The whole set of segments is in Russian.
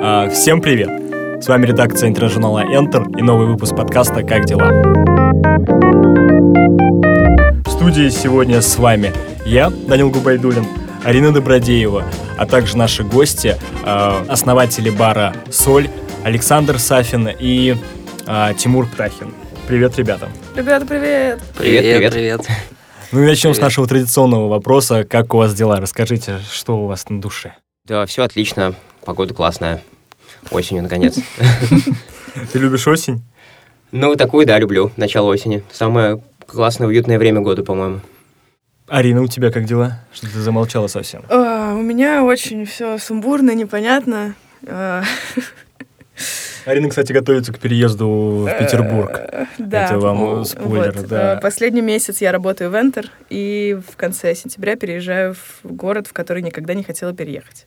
А, всем привет! С вами редакция интернет-журнала Enter и новый выпуск подкаста «Как дела?». В студии сегодня с вами я, Данил Губайдулин, Арина Добродеева, а также наши гости, а, основатели бара «Соль», Александр Сафин и а, Тимур Птахин. Привет, ребята. Ребята, привет. Привет, привет. привет. Ну и начнем привет. с нашего традиционного вопроса. Как у вас дела? Расскажите, что у вас на душе? Да, все отлично. Погода классная. Осенью, наконец. Ты любишь осень? Ну, такую, да, люблю. Начало осени. Самое классное, уютное время года, по-моему. Арина, у тебя как дела? Что ты замолчала совсем? А, у меня очень все сумбурно, непонятно. А, Арина, кстати, готовится к переезду в Петербург. Да. Это вам спойлер, вот. да. Последний месяц я работаю в Enter, и в конце сентября переезжаю в город, в который никогда не хотела переехать.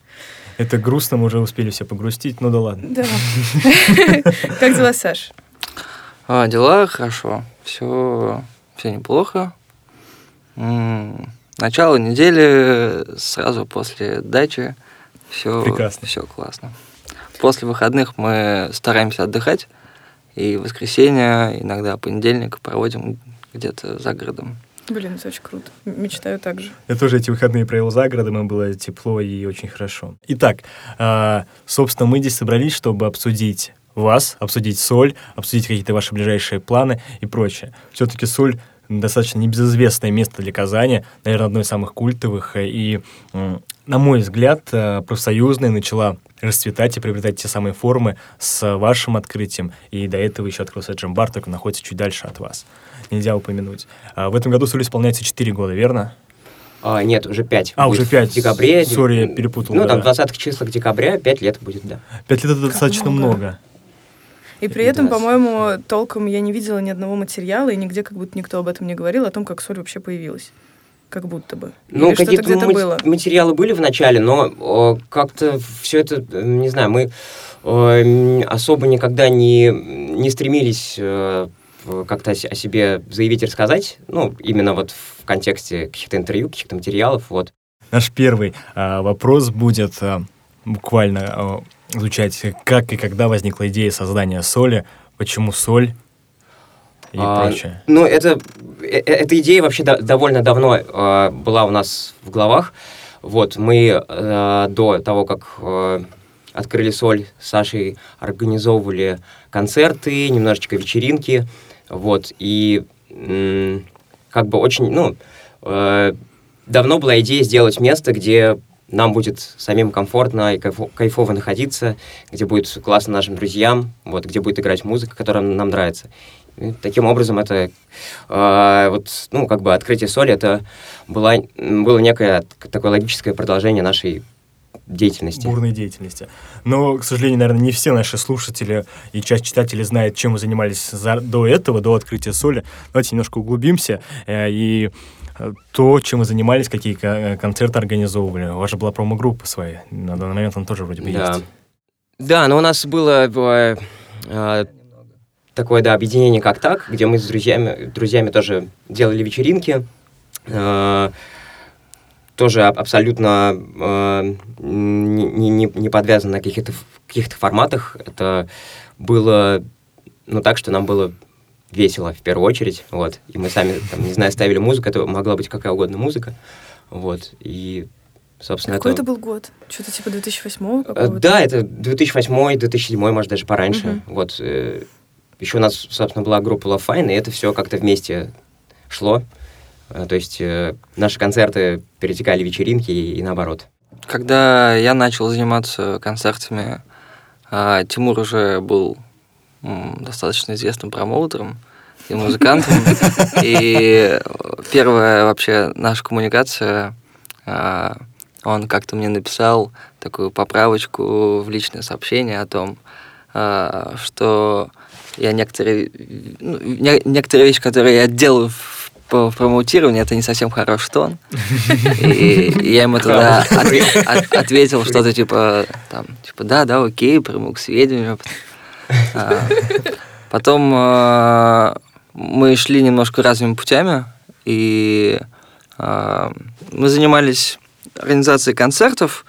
Это грустно, мы уже успели все погрустить, ну да ладно. Да. Как дела, Саш? А, дела хорошо. Все, все неплохо. Начало недели сразу после дачи. Все, Прекрасно. все классно после выходных мы стараемся отдыхать, и воскресенье, иногда понедельник проводим где-то за городом. Блин, это очень круто. Мечтаю так же. Я тоже эти выходные провел за городом, и было тепло и очень хорошо. Итак, а, собственно, мы здесь собрались, чтобы обсудить вас, обсудить соль, обсудить какие-то ваши ближайшие планы и прочее. Все-таки соль достаточно небезызвестное место для Казани, наверное, одно из самых культовых. И, на мой взгляд, э, профсоюзная начала расцветать и приобретать те самые формы с вашим открытием. И до этого еще открылся Джимбар, только находится чуть дальше от вас. Нельзя упомянуть. А в этом году Соль исполняется 4 года, верно? А, нет, уже 5. А, уже 5. В декабре. Сори, я перепутал. Ну, да. там, в 20 числах декабря 5 лет будет, да. 5 лет это как достаточно много. много. И при этом, по-моему, толком я не видела ни одного материала, и нигде как будто никто об этом не говорил, о том, как соль вообще появилась. Как будто бы. Ну, какие-то где было. материалы были в начале, но о, как-то все это, не знаю, мы о, особо никогда не, не стремились э, как-то о себе заявить и рассказать, ну, именно вот в контексте каких-то интервью, каких-то материалов, вот. Наш первый а, вопрос будет а, буквально а, звучать, как и когда возникла идея создания соли, почему соль и а, прочее? Ну, это, э, э, эта идея вообще до, довольно давно э, была у нас в головах. Вот, мы э, до того, как э, открыли соль с Сашей, организовывали концерты, немножечко вечеринки, вот, и как бы очень, ну, э, давно была идея сделать место, где нам будет самим комфортно и кайфово находиться, где будет классно нашим друзьям, вот, где будет играть музыка, которая нам нравится. И таким образом, это э, вот, ну, как бы открытие соли, это было, было некое такое логическое продолжение нашей деятельности. Бурной деятельности. Но, к сожалению, наверное, не все наши слушатели и часть читателей знают, чем вы занимались за, до этого, до открытия соли. Давайте немножко углубимся э, и то, чем вы занимались, какие э, концерты организовывали. У вас же была промо-группа своя. На данный момент она тоже вроде бы да. есть. Да, но у нас было э, э, такое, да, объединение как так, где мы с друзьями, друзьями тоже делали вечеринки. Э, тоже абсолютно э, не, не, не подвязано на каких-то каких форматах. Это было, ну, так, что нам было весело в первую очередь, вот, и мы сами, там, не знаю, ставили музыку, это могла быть какая угодно музыка, вот, и, собственно, Какой это... это был год? Что-то типа 2008 какого-то? Да, это 2008 2007 может, даже пораньше, uh-huh. вот, э, еще у нас, собственно, была группа Love Fine, и это все как-то вместе шло, э, то есть э, наши концерты перетекали в вечеринки и, и наоборот. Когда я начал заниматься концертами, а, Тимур уже был достаточно известным промоутером и музыкантом. И первая вообще наша коммуникация, а, он как-то мне написал такую поправочку в личное сообщение о том, а, что я некоторые, ну, некоторые вещи, которые я делаю в, по промоутированию, это не совсем хороший тон. И, я ему тогда ответил что-то типа, там, типа, да, да, окей, приму к сведению. А, потом а, мы шли немножко разными путями, и а, мы занимались организацией концертов,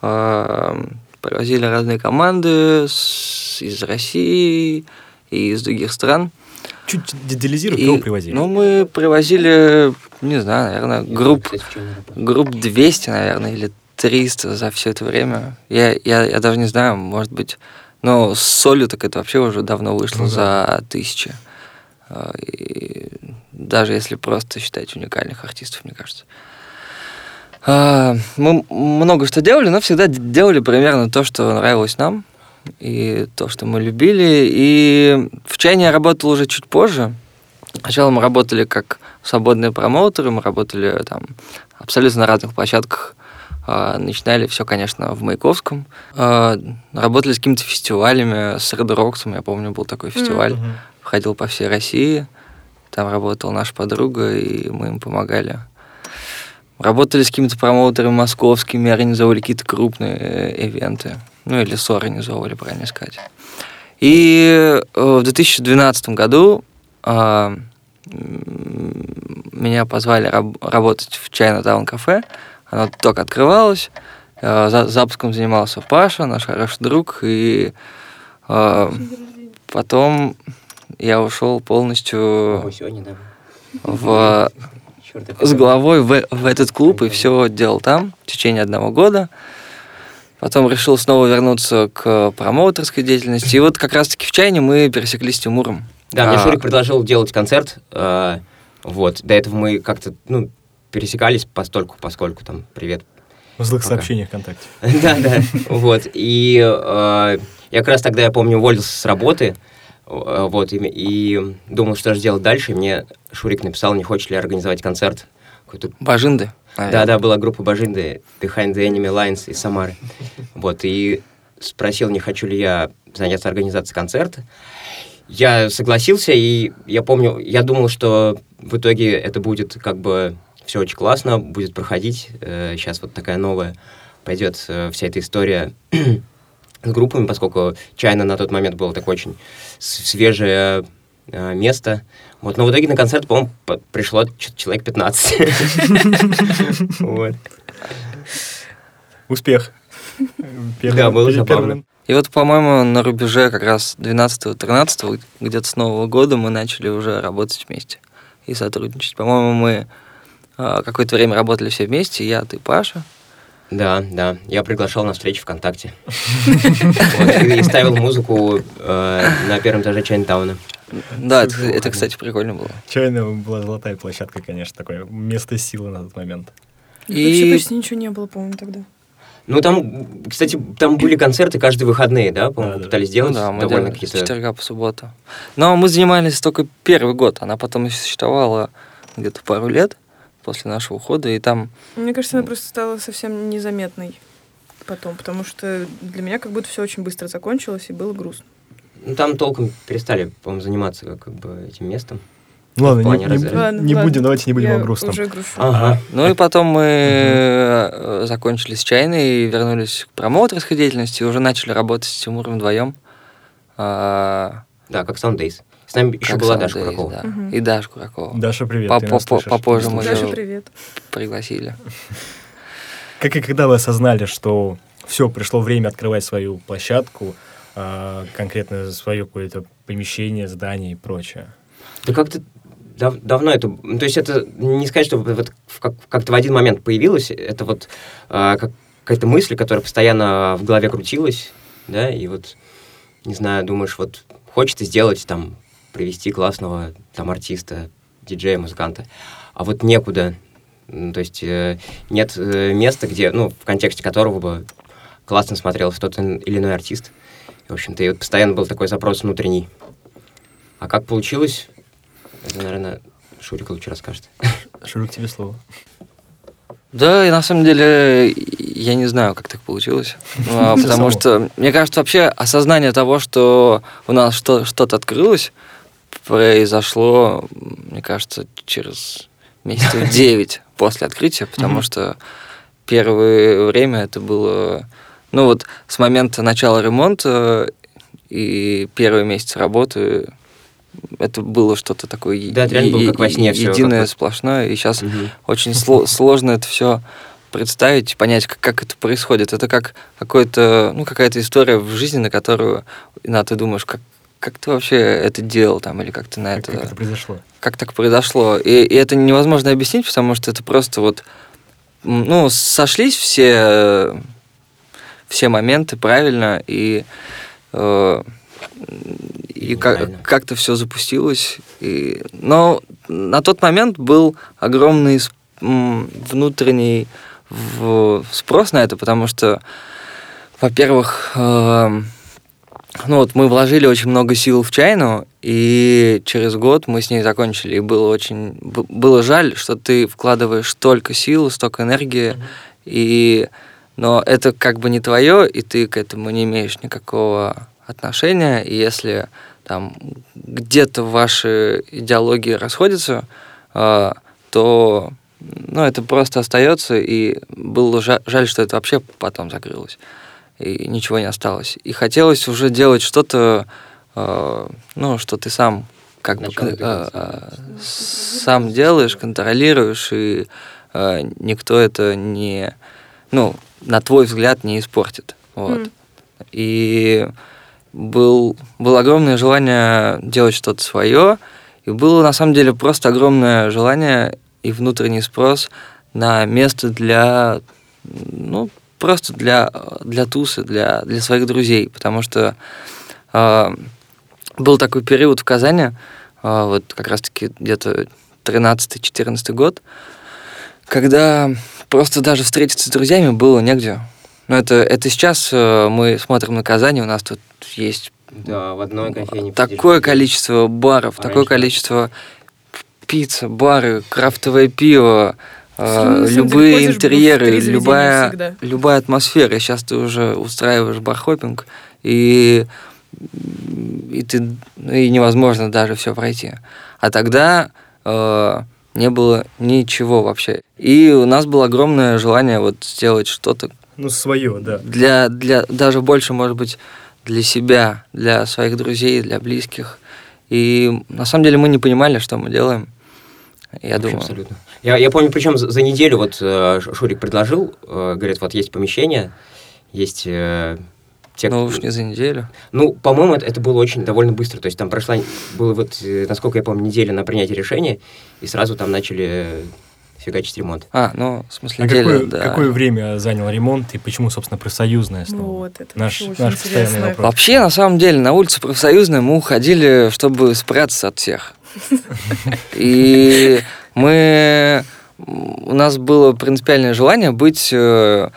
привозили разные команды из России и из других стран. Чуть детализируй, кого привозили? Ну, мы привозили, не знаю, наверное, групп, групп 200, наверное, или 300 за все это время. Я, я, я даже не знаю, может быть... Но с солью так это вообще уже давно вышло ну, да. за тысячи. А, и даже если просто считать уникальных артистов, мне кажется. А, мы много что делали, но всегда делали примерно то, что нравилось нам, и то, что мы любили. И в чайне я работал уже чуть позже. Сначала мы работали как свободные промоутеры, мы работали там абсолютно на разных площадках. А, начинали все, конечно, в Маяковском. Работали с какими-то фестивалями, с Red Rocks, я помню, был такой фестиваль. Mm-hmm. Ходил по всей России. Там работала наша подруга, и мы им помогали. Работали с какими-то промоутерами московскими, организовывали какие-то крупные э, ивенты. Ну, или соорганизовывали, правильно сказать. И э, в 2012 году э, меня позвали раб- работать в Чайна-таун кафе. Оно только открывалось. Э, за запуском занимался Паша, наш хороший друг. И э, потом я ушел полностью в, с головой в, в этот клуб и все делал там в течение одного года. Потом решил снова вернуться к промоутерской деятельности. И вот как раз-таки в чайне мы пересеклись с Тимуром. Да, мне а... Шурик предложил делать концерт. Э, вот, до этого мы как-то, ну, пересекались постольку, поскольку там, привет. В злых Пока. сообщениях ВКонтакте. Да, да, вот. И э, я как раз тогда, я помню, уволился с работы, Э, вот, и, думал, что же делать дальше. Мне Шурик написал, не хочет ли организовать концерт. Бажинды? Да-да, была группа Бажинды, Behind the Enemy Lines из Самары. Вот, и спросил, не хочу ли я заняться организацией концерта. Я согласился, и я помню, я думал, что в итоге это будет как бы все очень классно, будет проходить. Э, сейчас вот такая новая пойдет э, вся эта история с группами, поскольку Чайна на тот момент было такое очень свежее э, место. Вот, но в итоге на концерт, по-моему, пришло человек 15. Вот. Успех. Да, было забавно. И вот, по-моему, на рубеже как раз 12-13, где-то с Нового года мы начали уже работать вместе и сотрудничать. По-моему, мы э, какое-то время работали все вместе, я, ты, Паша. Да, да. Я приглашал на встречу ВКонтакте. И ставил музыку э, на первом этаже Чайнтауна. Да, это, кстати, прикольно было. Чайная была золотая площадка, конечно, такое место силы на тот момент. И вообще почти ничего не было, по-моему, тогда. Ну, там, кстати, там были концерты каждые выходные, да, по-моему, да, пытались сделать ну, да, мы довольно какие-то... с четверга по субботу. Но мы занимались только первый год, она потом существовала где-то пару лет после нашего ухода, и там... Мне кажется, она просто стала совсем незаметной потом, потому что для меня как будто все очень быстро закончилось, и было грустно. Ну, там толком перестали, по-моему, заниматься как бы этим местом. Ну ладно, не, не, ладно, не ладно. будем, давайте не будем Я о грустном. Уже грущу. Ага. Ну и потом мы угу. закончили с чайной и вернулись к промоутерской деятельности, и уже начали работать с Тимуром вдвоем. А... Да, как Soundays. С нами еще была Даша Days, Куракова. Да. Угу. И Даша Куракова. Даша, привет. По -по -по Попозже мы Даша, привет. пригласили. Как и когда вы осознали, что все, пришло время открывать свою площадку, а, конкретно свое какое-то помещение, здание и прочее? Да как-то дав давно это... Ну, то есть это не сказать, что вот как-то в один момент появилось, это вот а, как какая-то мысль, которая постоянно в голове крутилась, да, и вот, не знаю, думаешь, вот хочется сделать там привести классного там артиста, диджея, музыканта. А вот некуда. Ну, то есть э, нет э, места, где, ну, в контексте которого бы классно смотрелся тот или иной артист. В общем-то, и вот постоянно был такой запрос внутренний. А как получилось, это, наверное, Шурик лучше расскажет. Шурик, тебе слово. Да, и на самом деле я не знаю, как так получилось. А, потому что, мне кажется, вообще осознание того, что у нас что-то открылось, произошло, мне кажется, через месяцев 9 после открытия, потому что первое время это было... Ну вот с момента начала ремонта и первые месяцы работы это было что-то такое да, это было как во сне единое, все, сплошное, и сейчас угу. очень сло- сложно это все представить, понять, как, как это происходит. Это как какой-то, ну, какая-то история в жизни, на которую иногда ты думаешь, как, как ты вообще это делал там, или как ты на Как, это... как это произошло? Как так произошло. И, и это невозможно объяснить, потому что это просто вот, ну, сошлись все, все моменты правильно, и, э, и как, как-то все запустилось. И, но на тот момент был огромный внутренний спрос на это, потому что, во-первых, э, ну вот мы вложили очень много сил в чайну, и через год мы с ней закончили. И было очень было жаль, что ты вкладываешь столько сил, столько энергии, и но это как бы не твое, и ты к этому не имеешь никакого отношения. И если там где-то ваши идеологии расходятся, э, то ну, это просто остается, и было жа- жаль, что это вообще потом закрылось, и ничего не осталось. И хотелось уже делать что-то, э, ну, что ты сам как бы э, э, сам делаешь, контролируешь, и э, никто это не, ну, на твой взгляд, не испортит. Вот. М. И был, было огромное желание делать что-то свое, и было на самом деле просто огромное желание и внутренний спрос на место для, ну, просто для, для тусы, для, для своих друзей, потому что э, был такой период в Казани, э, вот как раз-таки где-то 13-14 год, когда просто даже встретиться с друзьями было негде. Ну, это, это сейчас э, мы смотрим на Казани, у нас тут есть Да, в одной кофейне. такое количество баров, А такое раньше- количество пицца, бары, крафтовое пиво, э, деле, любые интерьеры, любая, любая атмосфера. Сейчас ты уже устраиваешь бархопинг, и, и, ты, и невозможно даже все пройти. А тогда э, не было ничего вообще. И у нас было огромное желание вот сделать что-то Ну, свое, да. для, для даже больше, может быть, для себя, для своих друзей, для близких. И на самом деле мы не понимали, что мы делаем. Я Вообще думаю. Абсолютно. Я, я помню, причем за, за неделю вот э, Шурик предложил, э, говорит, вот есть помещение, есть э, те, Ну уж не за неделю. Ну, по-моему, это, это было очень довольно быстро. То есть там прошла, было вот, э, насколько я помню, неделя на принятие решения, и сразу там начали э, фигачить ремонт. А, ну, в смысле, А неделя, какое, да. какое время занял ремонт и почему, собственно, профсоюзное слово? Вот, это Наш, вообще очень наш постоянный вопрос. Вообще, на самом деле, на улице профсоюзной мы уходили, чтобы спрятаться от всех. И мы... У нас было принципиальное желание быть э,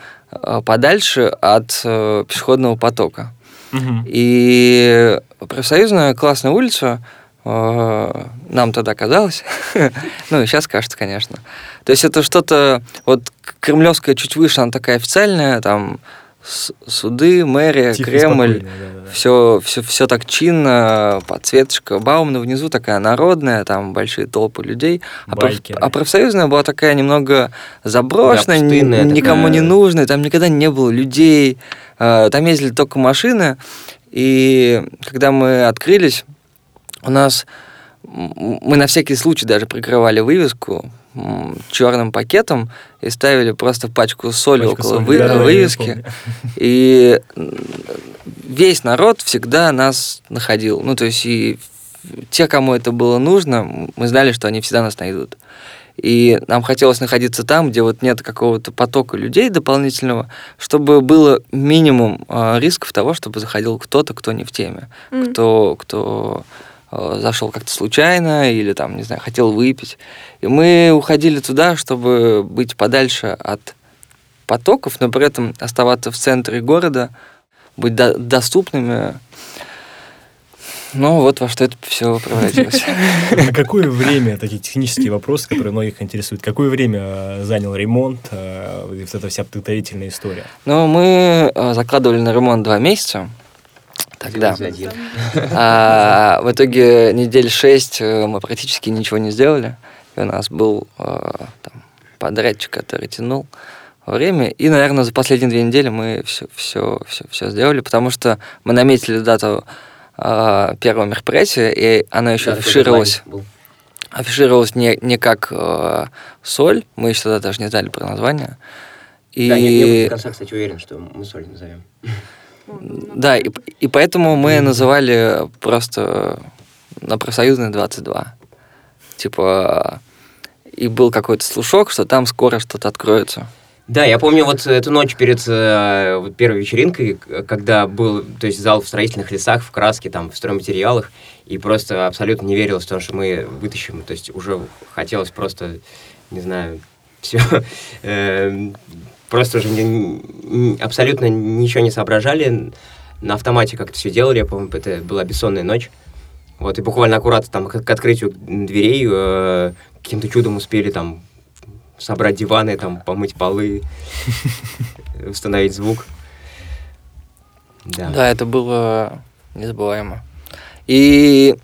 подальше от э, пешеходного потока. Мгм. И профсоюзная классная улица э, нам тогда казалось, ну и сейчас кажется, конечно. То есть это что-то, вот Кремлевская чуть выше, она такая официальная, там суды, мэрия, Тихо Кремль, спокойно, да-да-да. все, все, все так чинно, подсветочка. Баумна внизу такая народная, там большие толпы людей. А, проф- а профсоюзная была такая немного заброшенная, Да, пустынная никому не нужная, там никогда не было людей, э, там ездили только машины. И когда мы открылись, у нас мы на всякий случай даже прикрывали вывеску черным пакетом и ставили просто пачку соли Пачку около соли, вы- я вывески. И весь народ всегда нас находил. Ну, то есть и те, кому это было нужно, мы знали, что они всегда нас найдут. И нам хотелось находиться там, где вот нет какого-то потока людей дополнительного, чтобы было минимум э, рисков того, чтобы заходил кто-то, кто не в теме, М. кто, кто зашел как-то случайно или там, не знаю, хотел выпить. И мы уходили туда, чтобы быть подальше от потоков, но при этом оставаться в центре города, быть до- доступными. Ну, вот во что это все превратилось. На какое время, такие технические вопросы, которые многих интересуют, какое время э, занял ремонт э, вот эта вся подготовительная история? Ну, мы э, закладывали на ремонт два месяца тогда. А в итоге недель шесть э, мы практически ничего не сделали. И у нас был э, там, подрядчик, который тянул время. И, наверное, за последние две недели мы все, все, все, все сделали, потому что мы наметили дату э, первого мероприятия, и оно еще Да, был. афишировалось не, не как э, соль, мы еще тогда даже не знали про название. И... Да, не, не до конца, кстати, уверен, что мы соль назовем. Да, и, и поэтому мы называли просто на профсоюзной 22. Типа, и был какой-то слушок, что там скоро что-то откроется. Да, я помню вот эту ночь перед э, первой вечеринкой, когда был, то есть зал в строительных лесах, в краске, там, в стройматериалах, и просто абсолютно не верилось в то, что мы вытащим, то есть уже хотелось просто, не знаю, все, э, просто уже абсолютно ничего не соображали, на автомате как-то все делали, я помню, это была бессонная ночь, вот, и буквально аккуратно там к, к открытию дверей э, каким-то чудом успели там собрать диваны, там, помыть полы, установить звук. Да. да, это было незабываемо. И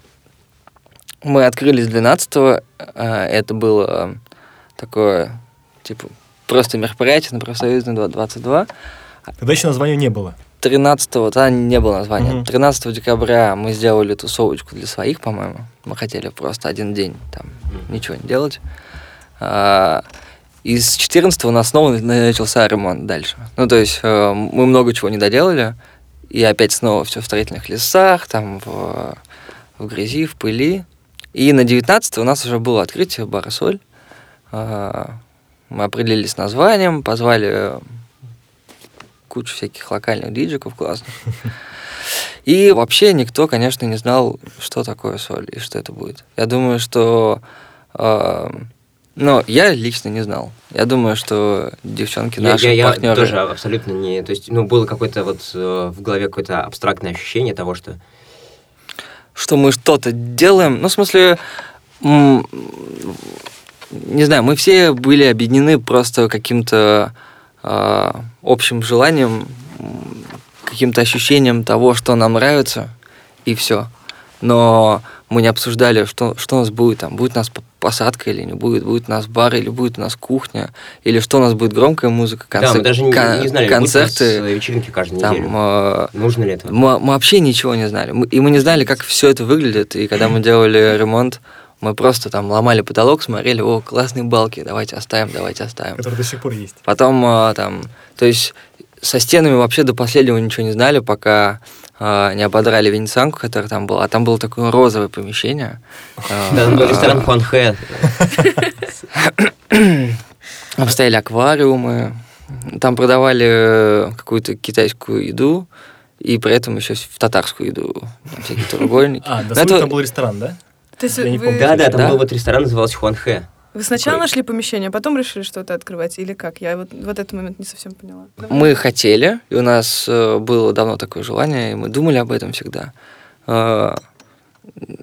мы открылись 12-го, а, это было такое, типа, просто мероприятие на профсоюзной 22. Тогда еще названия не было. 13-го, тогда не было названия. Угу. 13 декабря мы сделали тусовочку для своих, по-моему. Мы хотели просто один день там угу. ничего не делать. А, из 14 у нас снова начался ремонт дальше. Ну, то есть э, мы много чего не доделали, и опять снова все в строительных лесах, там в, в грязи, в пыли. И на 19 у нас уже было открытие бара «Соль». Э, мы определились с названием, позвали кучу всяких локальных диджиков классных. И вообще никто, конечно, не знал, что такое соль и что это будет. Я думаю, что э, но я лично не знал. Я думаю, что девчонки наши я, я, партнеры... Я тоже абсолютно не... То есть, ну, было какое-то вот э, в голове какое-то абстрактное ощущение того, что... Что мы что-то делаем. Ну, в смысле... Не знаю, мы все были объединены просто каким-то э, общим желанием, каким-то ощущением того, что нам нравится, и все. Но мы не обсуждали, что, что у нас будет там. Будет у нас посадка или не будет, будет у нас бар или будет у нас кухня, или что у нас будет громкая музыка, концерт, да, мы даже не, не знали, концерты. Будет вечеринки каждую там, неделю. Э, Нужно ли это? Мы, мы вообще ничего не знали. Мы, и мы не знали, как все это выглядит. И когда мы делали ремонт, мы просто там ломали потолок, смотрели, о, классные балки, давайте оставим, давайте оставим. Которые до сих пор есть. Потом э, там, то есть со стенами вообще до последнего ничего не знали, пока э, не ободрали венецианку, которая там была. А там было такое розовое помещение. Да, там был ресторан Хуанхэ. Там стояли аквариумы, там продавали какую-то китайскую еду, и при этом еще в татарскую еду, всякие треугольники. А, это... там был ресторан, да? То есть вы... Да, да, там был вот ресторан, назывался Хуанхэ. Вы сначала Какой? нашли помещение, а потом решили что-то открывать, или как? Я вот, вот этот момент не совсем поняла. Мы хотели, и у нас э, было давно такое желание, и мы думали об этом всегда. Э,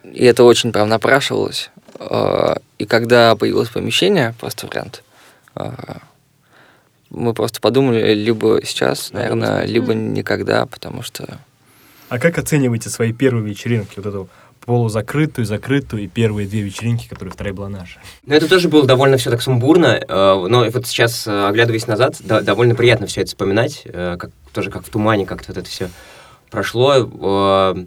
и это очень прям напрашивалось. Э, и когда появилось помещение, просто вариант, мы просто подумали, либо сейчас, наверное, либо никогда, потому что... А как оцениваете свои первые вечеринки? Вот эту полузакрытую, закрытую и первые две вечеринки, которые вторая была наша. Ну, это тоже было довольно все так сумбурно, э, но вот сейчас, э, оглядываясь назад, довольно приятно все это вспоминать, э, как, тоже как в тумане как-то вот это все прошло.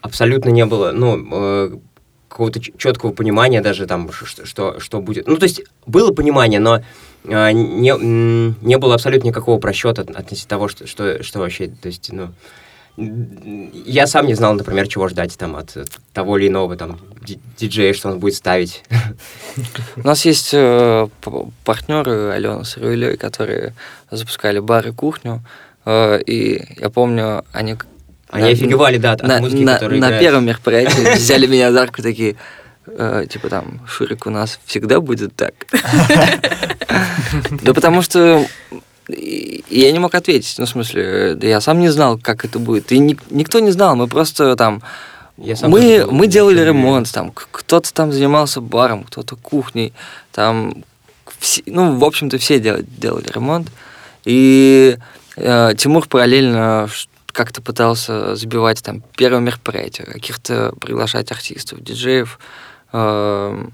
Абсолютно не было, ну, какого-то четкого понимания даже там, что, что, что будет. Ну, то есть было понимание, но не, не было абсолютно никакого просчета относительно того, что, что, что вообще, то есть, ну, я сам не знал, например, чего ждать там от того или иного там диджея, что он будет ставить. У нас есть э, партнеры Алена с Руэлей, которые запускали бар и кухню, э, и я помню, они они на, офигевали, да, от на, музыки, на, которая На играет. первом мероприятии взяли меня за руку такие, э, типа там, Шурик, у нас всегда будет так. Да потому что и я не мог ответить, ну, в смысле, да я сам не знал, как это будет. И ни, никто не знал, мы просто там... Я сам мы, мы делали ремонт, там, кто-то там занимался баром, кто-то кухней, там, все, ну, в общем-то, все делали, делали ремонт. И э, Тимур параллельно как-то пытался забивать там первое мероприятие, каких-то приглашать артистов, диджеев. Э,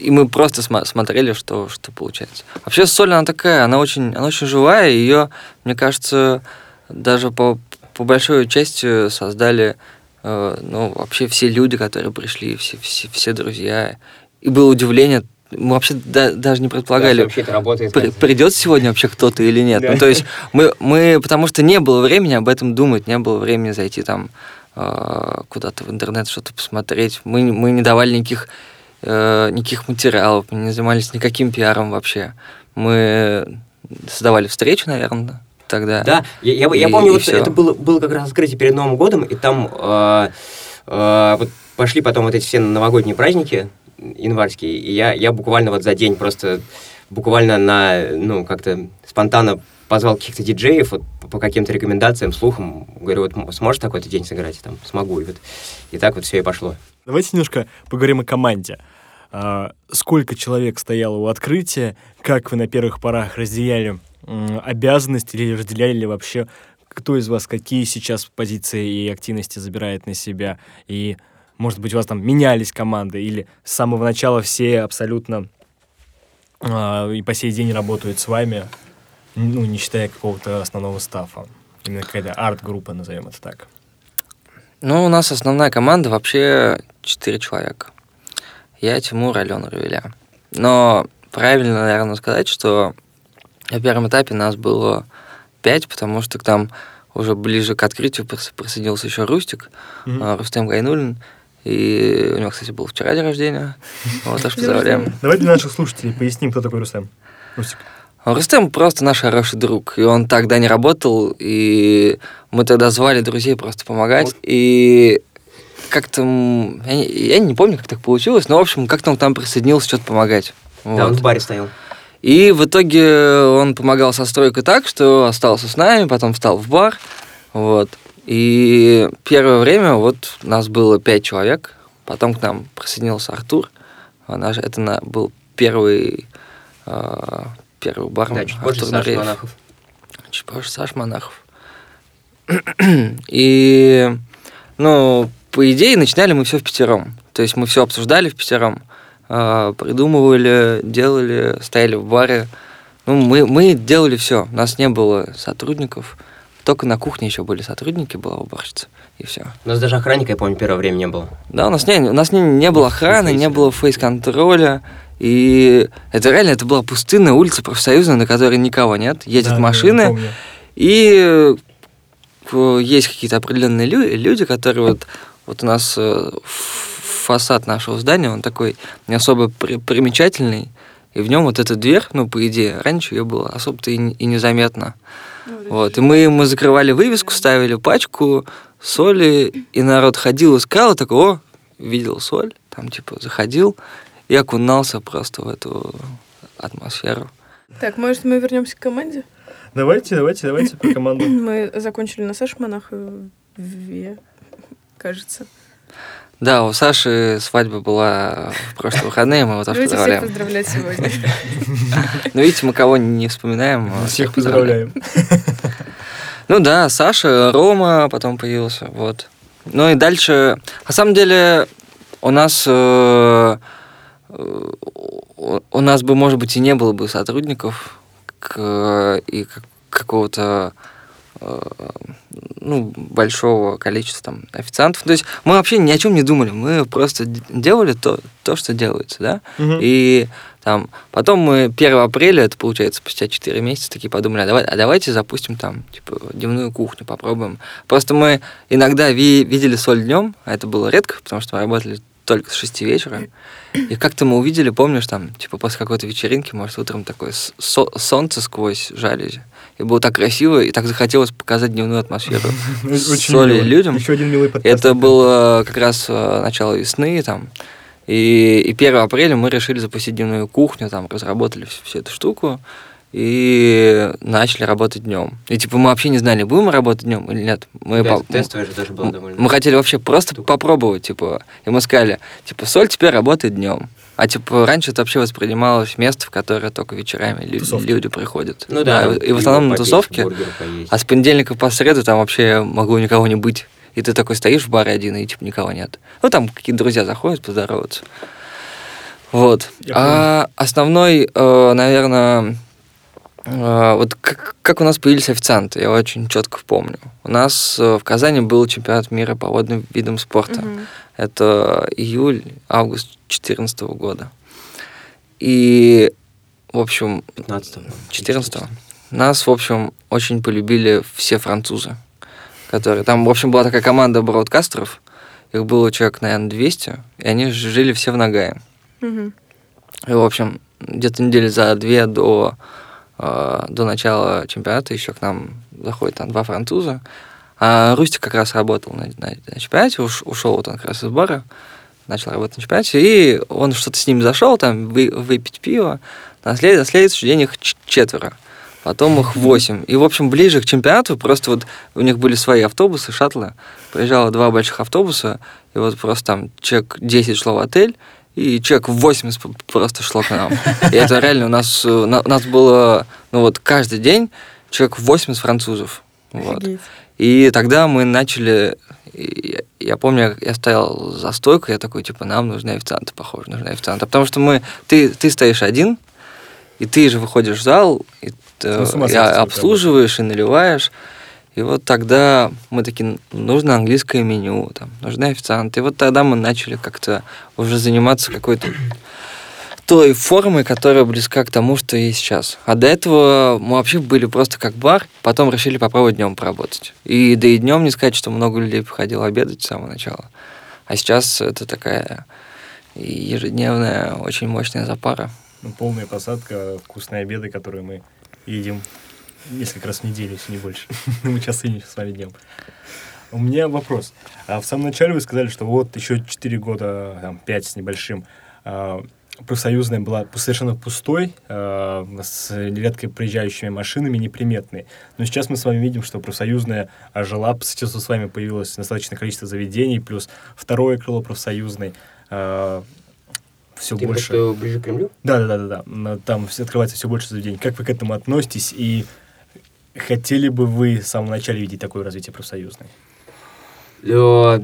и мы просто см- смотрели, что, что получается. Вообще соль, она такая, она очень, она очень живая, ее, мне кажется, даже по, по большой части создали э, ну, вообще все люди, которые пришли, все, все, все друзья. И было удивление мы вообще да, даже не предполагали, это работает. при- придет сегодня вообще кто-то или нет. Да. Ну, то есть мы, мы, потому что не было времени об этом думать, не было времени зайти там э, куда-то в интернет что-то посмотреть. Мы, мы не давали никаких, э, никаких материалов, мы не занимались никаким пиаром вообще. Мы создавали встречу, наверное, тогда. Да, я, я, я И- помню, и вот всё. это было, было как раз открытие перед Новым годом, и там э, э, вот пошли потом вот эти все новогодние праздники январские, и я, я буквально вот за день просто буквально на, ну, как-то спонтанно позвал каких-то диджеев вот, по, каким-то рекомендациям, слухам, говорю, вот сможешь такой-то день сыграть? Там, смогу. И, вот, и так вот все и пошло. Давайте немножко поговорим о команде. А, сколько человек стояло у открытия? Как вы на первых порах разделяли обязанности или разделяли ли вообще, кто из вас какие сейчас позиции и активности забирает на себя? И, может быть, у вас там менялись команды или с самого начала все абсолютно а, и по сей день работают с вами, ну, не считая какого-то основного стафа? Именно какая-то арт-группа, назовем это так. Ну, у нас основная команда вообще четыре человека. Я, Тимур, Алена, Равиля. Но правильно, наверное, сказать, что на первом этапе нас было пять, потому что там уже ближе к открытию прис- присоединился еще Рустик, а, Рустем Гайнулин. И у него, кстати, был вчера день рождения. Вот, День поздравляем. Давайте для наших слушателей поясним, кто такой Рустем. Рустик. Рустем просто наш хороший друг, и он тогда не работал, и мы тогда звали друзей просто помогать, и как-то, я не, я не помню, как так получилось, но, в общем, как-то он там присоединился что-то помогать. Да, он Вот. в баре стоял. И в итоге он помогал со стройкой так, что остался с нами, потом встал в бар, вот. И первое время вот нас было пять человек, потом к нам присоединился Артур, наш, это на, был первый, а, первый бармен. Да, чуть позже Артур Саша Нуреев. Монахов. Чуть позже Саш Монахов. И, ну, по идее, начинали мы все в пятером. То есть мы все обсуждали в пятером, а, придумывали, делали, стояли в баре. Ну, мы, мы делали все. У нас не было сотрудников. Только на кухне еще были сотрудники, была уборщица. И все. У нас даже охранника, я помню, первое время не было. Да, у нас не, у нас не, не было охраны, не было фейс-контроля. И это реально, это была пустынная улица профсоюзная, на которой никого нет. Ездят Да, машины. И э, есть какие-то определенные лю- люди, которые вот, вот у нас э, фасад нашего здания, он такой не особо при- примечательный, и в нем вот эта дверь, ну, по идее, раньше ее было особо-то и, и незаметно. Вот, и мы, мы закрывали вывеску, ставили пачку соли, и народ ходил, искал, и такой, о, видел соль, там, типа, заходил и окунался просто в эту атмосферу. Так, может, мы вернемся к команде? Давайте, давайте, давайте про команду. Мы закончили на Саше Монахове, кажется. Да, у Саши свадьба была в прошлые выходные, мы его тоже Давайте всех поздравляем. поздравлять сегодня. Ну, видите, мы кого не вспоминаем. Всех поздравляем. Ну да, Саша, Рома потом появился, вот. Ну и дальше, на самом деле, у нас э, э, у нас бы, может быть, и не было бы сотрудников к- и как- какого-то э, ну, большого количества там официантов. То есть мы вообще ни о чем не думали, мы просто делали то, то что делается, да. Мгм. И там потом мы 1 апреля, это получается спустя 4 месяца, такие подумали, а, давай, а давайте запустим там, типа, дневную кухню, попробуем. Просто мы иногда ви- видели соль днем, а это было редко, потому что мы работали только с 6 вечера. И как-то мы увидели, помнишь, там, типа, после какой-то вечеринки, может, утром такое со- солнце сквозь жалюзи. И было так красиво, и так захотелось показать дневную атмосферу Очень соли людям. Еще один милый подкаст. Это было как раз э, начало весны, там, и, и 1 апреля мы решили запустить дневную кухню, там, разработали всю эту штуку и начали работать днем. И типа мы вообще не знали, будем мы работать днем или нет. Мы, Да, по- тестовое же тоже было довольно. мы хотели вообще просто штука. попробовать, типа, и мы сказали, типа, соль теперь работает днем. А типа раньше это вообще воспринималось место, в которое только вечерами лю- Тусовки. люди приходят. Ну да, и в основном на тусовке. А с понедельника по среду там вообще могло никого не быть. И ты такой стоишь в баре один, и типа никого нет. Ну, там какие-то друзья заходят поздороваться. Вот. Я А основной, э, наверное, вот как, как у нас появились официанты, я очень четко помню. У нас э, в Казани был чемпионат мира по водным видам спорта. Мгм. Это июль, август 2014 года. И, в общем... 15 14 Нас, в общем, очень полюбили все французы, которые... Там, в общем, была такая команда бродкастеров, их было человек, наверное, 200, и они жили все в Нагае. Мгм. И, в общем, где-то недели за две до, э, до начала чемпионата еще к нам заходят там два француза. А Рустик как раз работал на, на- на чемпионате, уш- ушел вот он как раз из бара, начал работать на чемпионате, и он что-то с ними зашел, там, вы- выпить пиво. На, след- на следующий день их четверо, потом их восемь. И, в общем, ближе к чемпионату просто вот у них были свои автобусы, шаттлы. Приезжало два больших автобуса, и вот просто там человек 10 шло в отель, и человек 80 п- просто шло к нам. И это реально у нас, э, на- у нас было, ну вот каждый день человек 80 французов. Вот. И тогда мы начали, я помню, я стоял за стойкой, я такой, типа, нам нужны официанты, похоже, нужны официанты. Потому что мы, ты, ты стоишь один, и ты же выходишь в зал, и, ты, Ну, обслуживаешь, и наливаешь. И вот тогда мы такие, нужно английское меню, там, нужны официанты. И вот тогда мы начали как-то уже заниматься какой-то той формой, которая близка к тому, что есть сейчас. А до этого мы вообще были просто как бар, потом решили попробовать днем поработать. И да и днем не сказать, что много людей приходило обедать с самого начала. А сейчас это такая ежедневная, очень мощная запара. Ну, полная посадка, вкусные обеды, которые мы едим несколько раз в неделю, если не больше. мы час и с вами днем. У меня вопрос. А в самом начале вы сказали, что вот еще 4 года, там, 5 с небольшим, а, профсоюзная была совершенно пустой, а, с редко проезжающими машинами, неприметной. Но сейчас мы с вами видим, что профсоюзная ожила, сейчас с вами появилось достаточное количество заведений, плюс второе крыло профсоюзной. все Ты больше... что, ближе к Кремлю? Да, да, да, да, да. Там все- открывается все больше заведений. Как вы к этому относитесь и хотели бы вы в самом начале видеть такое развитие профсоюзной? Э,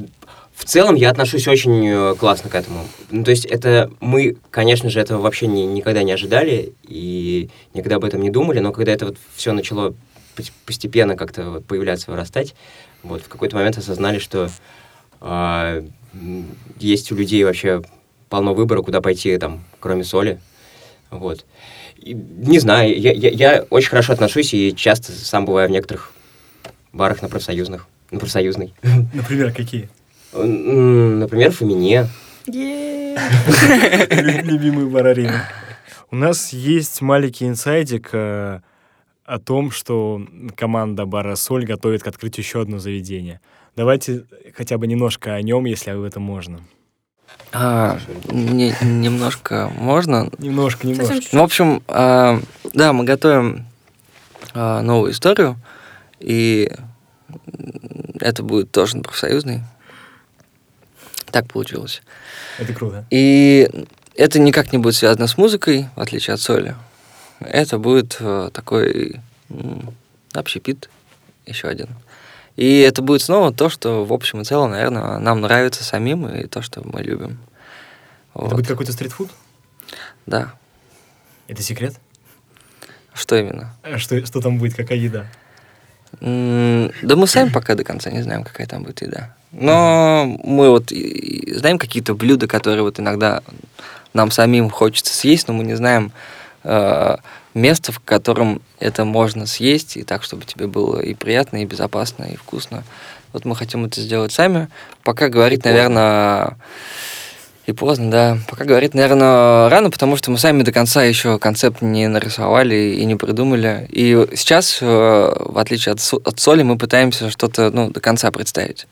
В целом я отношусь очень э, классно к этому. Ну, то есть это мы, конечно же, этого вообще не- никогда не ожидали и никогда об этом не думали, но когда это вот все начало пос- постепенно как-то вот появляться, вырастать, вот в какой-то момент осознали, что м, есть у людей вообще полно выбора, куда пойти, там, кроме соли. Вот. Не знаю, я, я, я очень хорошо отношусь и часто сам бываю в некоторых барах на профсоюзных, на профсоюзной. Например, какие? Например, Фомине. Е-е-е. Любимый бар Арины. У нас есть маленький инсайдик э, о том, что команда бара «Соль» готовит к открытию еще одно заведение. Давайте хотя бы немножко о нем, если об этом можно. А, не- немножко можно. Немножко, немножко. Ну, в общем, а, да, мы готовим а, новую историю, и это будет тоже профсоюзный. Так получилось. Это круто. И это никак не будет связано с музыкой, в отличие от соли. Это будет э, такой м, общепит, еще один. И это будет снова то, что в общем и целом, наверное, нам нравится самим, и то, что мы любим. Это Вот. будет какой-то стритфуд? Да. Это секрет? Что именно? А Что, что там будет, какая еда? М, Да мы сами пока до конца не знаем, какая там будет еда. Но мы вот знаем какие-то блюда, которые вот иногда нам самим хочется съесть, но мы не знаем э, места, в котором это можно съесть, и так, чтобы тебе было и приятно, и безопасно, и вкусно. Вот мы хотим это сделать сами. Пока говорить, поздно. наверное, и поздно, да. Пока говорить, наверное, рано, потому что мы сами до конца еще концепт не нарисовали и не придумали. И сейчас, э, в отличие от, от соли, мы пытаемся что-то ну, до конца представить.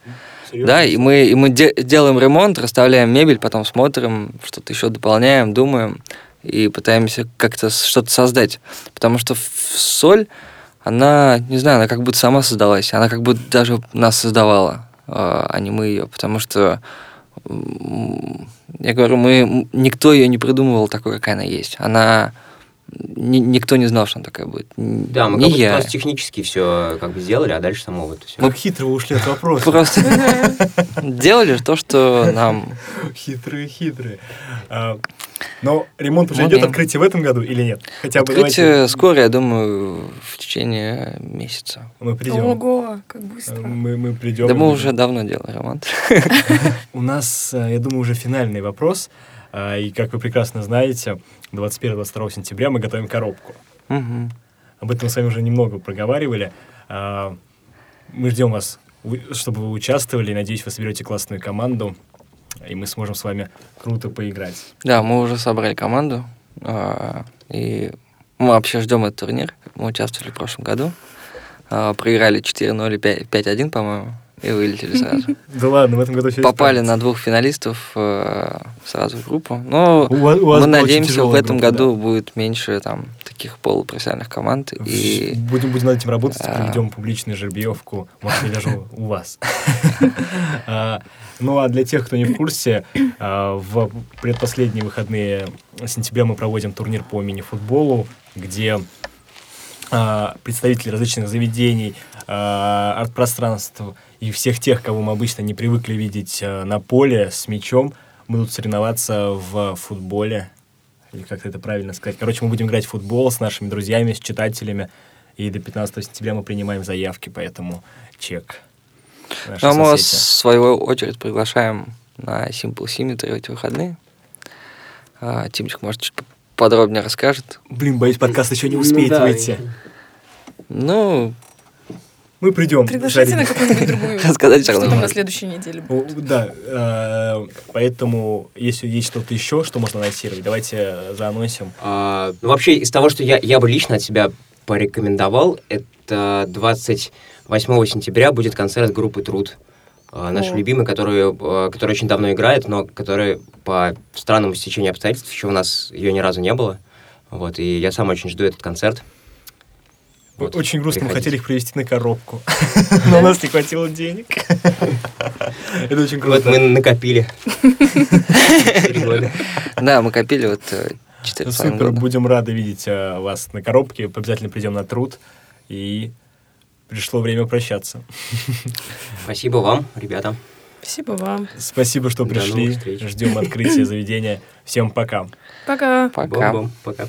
Да, и мы, и мы де- делаем ремонт, расставляем мебель, потом смотрим, что-то еще дополняем, думаем и пытаемся как-то что-то создать. Потому что соль, она, не знаю, она как будто сама создалась, она как будто даже нас создавала, а а не мы ее, потому что я говорю, мы никто ее не придумывал такой, какая она есть. Она ни- никто не знал, что она такая будет. Да, мы не как будто я. просто технически все как бы сделали, а дальше само вот все. Как хитро ушли от вопроса. Просто делали то, что нам Хитрые, хитрые. А, но ремонт уже идет, открытие в этом году или нет? Хотя бы Открытие давайте скоро, я думаю, в течение месяца. мы придем. Ого, как быстро. Мы, мы придем. Да мы уже давно делаем ремонт. У нас, э, я думаю, уже финальный вопрос. А, и, как вы прекрасно знаете, 21-22 сентября мы готовим коробку. Мгм. Об этом мы с вами уже немного проговаривали. Мы ждем вас, чтобы вы участвовали. Надеюсь, вы соберете классную команду, и мы сможем с вами круто поиграть. Да, мы уже собрали команду, а, и мы вообще ждем этот турнир. Мы участвовали в прошлом году, а, проиграли 4-0 и 5- 5-1, по-моему, и вылетели сразу. Да ладно, в этом году все Попали на двух финалистов э, сразу в группу. Но мы надеемся, в этом году будет меньше там таких полупрофессиональных команд. И Будем, будем над этим работать, А. проведем публичную жеребьевку. Может, я даже у вас. А, Ну, а для тех, кто не в курсе, а, в предпоследние выходные сентября мы проводим турнир по мини-футболу, где представители различных заведений, арт-пространств и всех тех, кого мы обычно не привыкли видеть а, на поле с мячом, будут соревноваться в футболе. Или как это правильно сказать. Короче, мы будем играть в футбол с нашими друзьями, с читателями. И до 15 сентября мы принимаем заявки, поэтому чек. ну, а мы вас, в свою очередь, приглашаем на Simple Symmetry эти выходные. А, Тимчик, может, чуть подробнее расскажет. Блин, боюсь, подкаст еще не успеет Ну да, выйти. Ну, Мы придем. Приглашайте на какую-нибудь другую. Рассказать Что там на следующей неделе будет. Да, э, поэтому, если есть что-то еще, что можно анонсировать, давайте э, заанонсим. А, ну, вообще, из того, что я, я бы лично от себя порекомендовал, это 28 сентября будет концерт группы «Труд». А, Наши О. любимые, которые, э, которые очень давно играют, но которые по странному стечению обстоятельств еще у нас ее ни разу не было. Вот, и я сам очень жду этот концерт. Вот, Очень грустно, мы приходите. хотели их привезти на коробку, но у нас не хватило денег. Это очень Вот круто. мы накопили. Да, мы копили вот э, четыре с половиной Супер, будем рады видеть э, вас на коробке. Обязательно придем на труд. И пришло время прощаться. Спасибо вам, ребята. Спасибо вам. Спасибо, что пришли. Ждем открытия заведения. Всем пока. Пока. Пока. Пока.